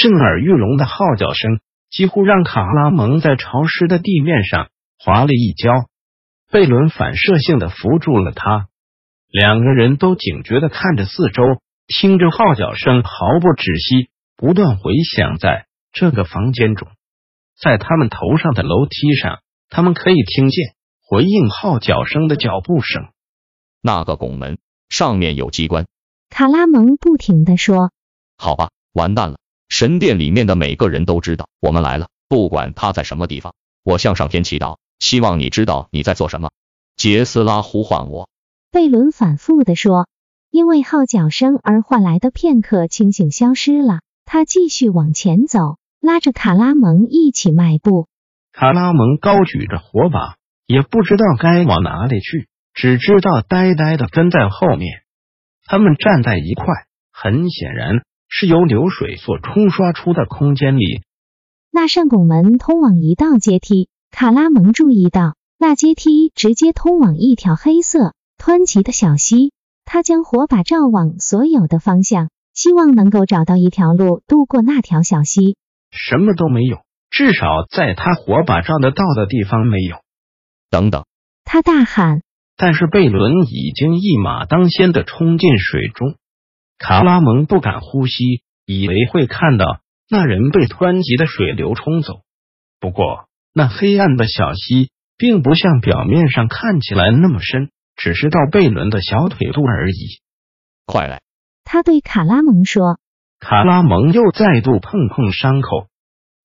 震耳欲聋的号角声几乎让卡拉蒙在潮湿的地面上滑了一跤。贝伦反射性的扶住了他，两个人都警觉的看着四周，听着号角声毫不止息，不断回响在这个房间中。在他们头上的楼梯上，他们可以听见回应号角声的脚步声。那个拱门上面有机关，卡拉蒙不停的说：“好吧，完蛋了。”神殿里面的每个人都知道我们来了，不管他在什么地方。我向上天祈祷，希望你知道你在做什么。杰斯拉呼唤我。贝伦反复的说，因为号角声而换来的片刻清醒消失了。他继续往前走，拉着卡拉蒙一起迈步。卡拉蒙高举着火把，也不知道该往哪里去，只知道呆呆的跟在后面。他们站在一块，很显然。是由流水所冲刷出的空间里，那扇拱门通往一道阶梯。卡拉蒙注意到，那阶梯直接通往一条黑色湍急的小溪。他将火把照往所有的方向，希望能够找到一条路渡过那条小溪。什么都没有，至少在他火把照得到的地方没有。等等！他大喊。但是贝伦已经一马当先的冲进水中。卡拉蒙不敢呼吸，以为会看到那人被湍急的水流冲走。不过，那黑暗的小溪并不像表面上看起来那么深，只是到贝伦的小腿肚而已。快来！他对卡拉蒙说。卡拉蒙又再度碰碰伤口，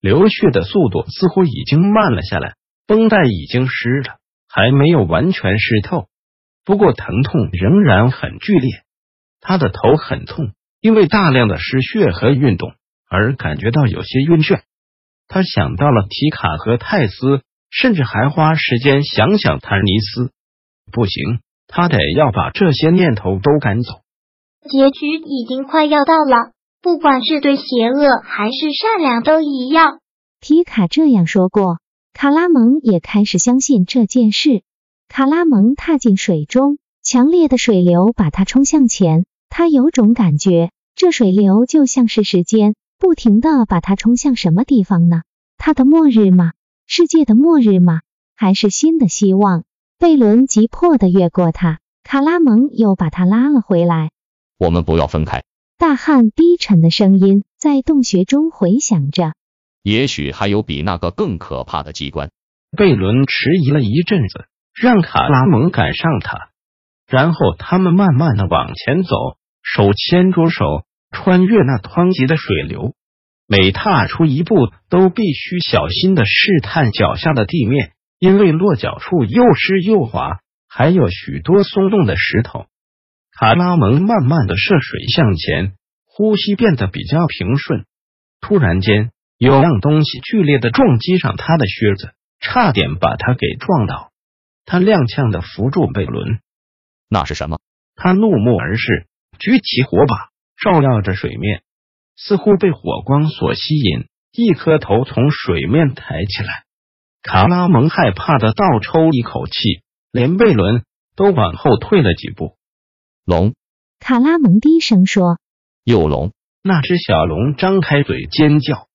流血的速度似乎已经慢了下来，绷带已经湿了，还没有完全湿透，不过疼痛仍然很剧烈。他的头很痛，因为大量的失血和运动而感觉到有些晕眩。他想到了提卡和泰斯，甚至还花时间想想坦尼斯。不行，他得要把这些念头都赶走。结局已经快要到了，不管是对邪恶还是善良都一样。提卡这样说过，卡拉蒙也开始相信这件事。卡拉蒙踏进水中，强烈的水流把他冲向前。他有种感觉，这水流就像是时间，不停的把他冲向什么地方呢？他的末日吗？世界的末日吗？还是新的希望？贝伦急迫的越过他，卡拉蒙又把他拉了回来。我们不要分开！大汉低沉的声音在洞穴中回响着。也许还有比那个更可怕的机关。贝伦迟疑了一阵子，让卡拉蒙赶上他，然后他们慢慢的往前走。手牵着手，穿越那湍急的水流，每踏出一步都必须小心的试探脚下的地面，因为落脚处又湿又滑，还有许多松动的石头。卡拉蒙慢慢的涉水向前，呼吸变得比较平顺。突然间，有样东西剧烈的撞击上他的靴子，差点把他给撞倒。他踉跄的扶住贝伦，那是什么？他怒目而视。举起火把，照耀着水面，似乎被火光所吸引，一颗头从水面抬起来。卡拉蒙害怕的倒抽一口气，连贝伦都往后退了几步。龙，卡拉蒙低声说：“有龙！”那只小龙张开嘴尖叫，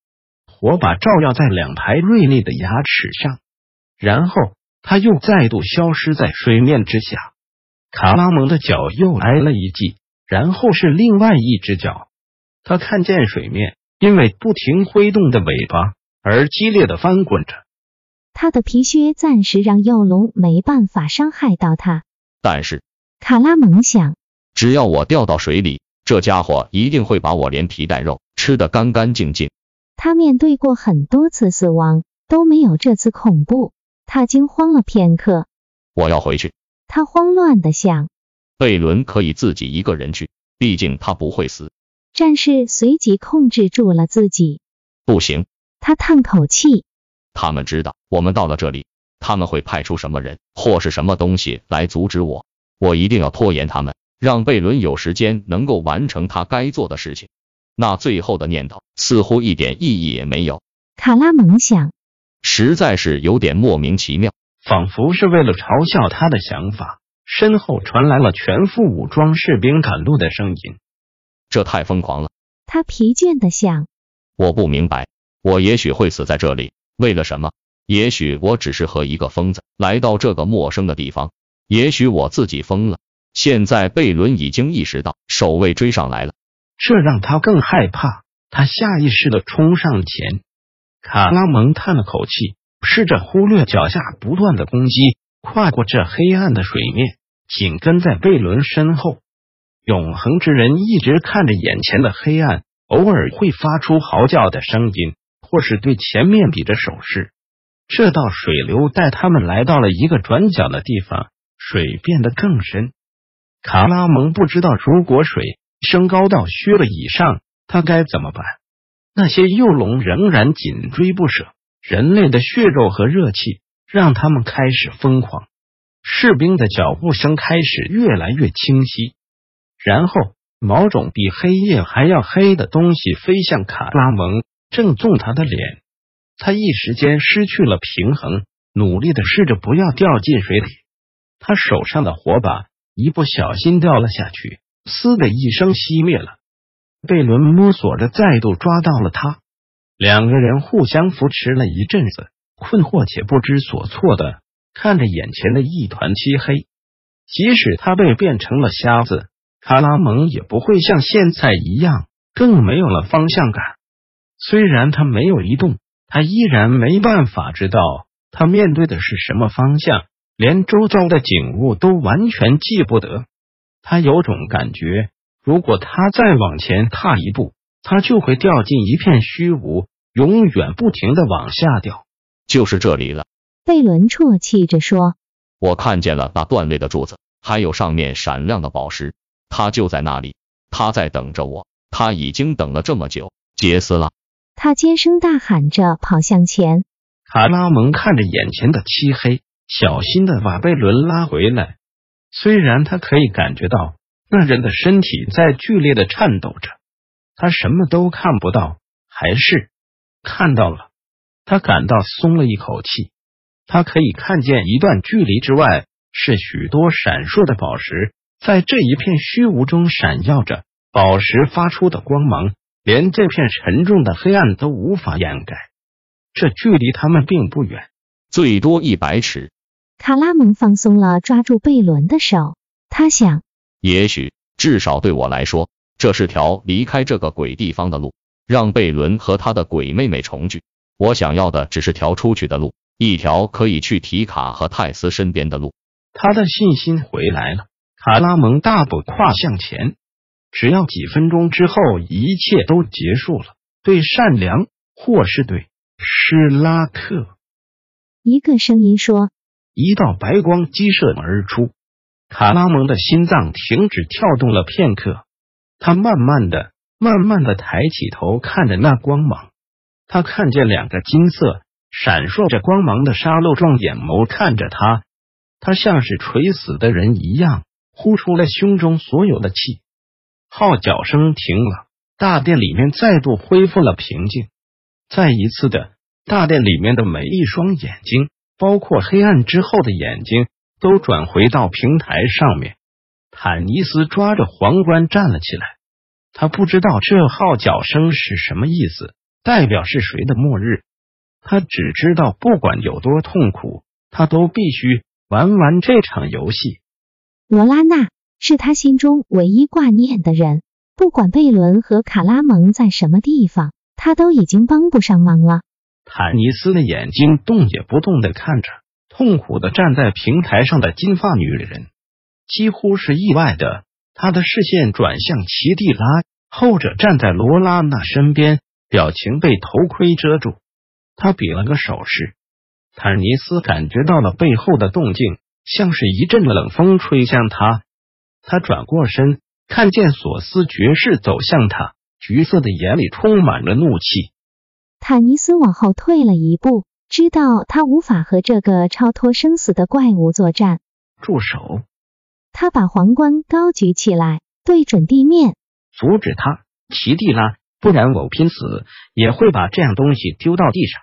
火把照耀在两排锐利的牙齿上，然后它又再度消失在水面之下。卡拉蒙的脚又挨了一记。然后是另外一只脚，他看见水面因为不停挥动的尾巴而激烈的翻滚着。他的皮靴暂时让幼龙没办法伤害到他，但是卡拉蒙想，只要我掉到水里，这家伙一定会把我连皮带肉吃得干干净净。他面对过很多次死亡，都没有这次恐怖。他惊慌了片刻，我要回去。他慌乱的想。贝伦可以自己一个人去，毕竟他不会死。战士随即控制住了自己。不行，他叹口气。他们知道我们到了这里，他们会派出什么人或是什么东西来阻止我。我一定要拖延他们，让贝伦有时间能够完成他该做的事情。那最后的念头似乎一点意义也没有。卡拉蒙想，实在是有点莫名其妙，仿佛是为了嘲笑他的想法。身后传来了全副武装士兵赶路的声音，这太疯狂了。他疲倦的想，我不明白，我也许会死在这里，为了什么？也许我只是和一个疯子来到这个陌生的地方，也许我自己疯了。现在贝伦已经意识到守卫追上来了，这让他更害怕。他下意识的冲上前，卡拉蒙叹了口气，试着忽略脚下不断的攻击，跨过这黑暗的水面。紧跟在贝伦身后，永恒之人一直看着眼前的黑暗，偶尔会发出嚎叫的声音，或是对前面比着手势。这道水流带他们来到了一个转角的地方，水变得更深。卡拉蒙不知道，如果水升高到靴子以上，他该怎么办？那些幼龙仍然紧追不舍，人类的血肉和热气让他们开始疯狂。士兵的脚步声开始越来越清晰，然后某种比黑夜还要黑的东西飞向卡拉蒙，正中他的脸。他一时间失去了平衡，努力的试着不要掉进水里。他手上的火把一不小心掉了下去，嘶的一声熄灭了。贝伦摸索着再度抓到了他，两个人互相扶持了一阵子，困惑且不知所措的。看着眼前的一团漆黑，即使他被变成了瞎子，卡拉蒙也不会像现在一样更没有了方向感。虽然他没有移动，他依然没办法知道他面对的是什么方向，连周遭的景物都完全记不得。他有种感觉，如果他再往前踏一步，他就会掉进一片虚无，永远不停的往下掉。就是这里了。贝伦啜泣着说：“我看见了那断裂的柱子，还有上面闪亮的宝石。他就在那里，他在等着我。他已经等了这么久。”杰斯拉，他尖声大喊着跑向前。卡拉蒙看着眼前的漆黑，小心的把贝伦拉回来。虽然他可以感觉到那人的身体在剧烈的颤抖着，他什么都看不到，还是看到了。他感到松了一口气。他可以看见一段距离之外是许多闪烁的宝石，在这一片虚无中闪耀着。宝石发出的光芒，连这片沉重的黑暗都无法掩盖。这距离他们并不远，最多一百尺。卡拉蒙放松了抓住贝伦的手，他想，也许至少对我来说，这是条离开这个鬼地方的路，让贝伦和他的鬼妹妹重聚。我想要的只是条出去的路。一条可以去提卡和泰斯身边的路，他的信心回来了。卡拉蒙大步跨向前，只要几分钟之后，一切都结束了。对善良，或是对施拉克，一个声音说：“一道白光激射而出。”卡拉蒙的心脏停止跳动了片刻，他慢慢的、慢慢的抬起头，看着那光芒。他看见两个金色。闪烁着光芒的沙漏状眼眸看着他，他像是垂死的人一样，呼出了胸中所有的气。号角声停了，大殿里面再度恢复了平静。再一次的，大殿里面的每一双眼睛，包括黑暗之后的眼睛，都转回到平台上面。坦尼斯抓着皇冠站了起来，他不知道这号角声是什么意思，代表是谁的末日。他只知道，不管有多痛苦，他都必须玩完这场游戏。罗拉娜是他心中唯一挂念的人，不管贝伦和卡拉蒙在什么地方，他都已经帮不上忙了。坦尼斯的眼睛动也不动的看着痛苦的站在平台上的金发女人，几乎是意外的，他的视线转向奇蒂拉，后者站在罗拉娜身边，表情被头盔遮住。他比了个手势，坦尼斯感觉到了背后的动静，像是一阵冷风吹向他。他转过身，看见索斯爵士走向他，橘色的眼里充满了怒气。坦尼斯往后退了一步，知道他无法和这个超脱生死的怪物作战。住手！他把皇冠高举起来，对准地面，阻止他，奇蒂拉，不然我拼死也会把这样东西丢到地上。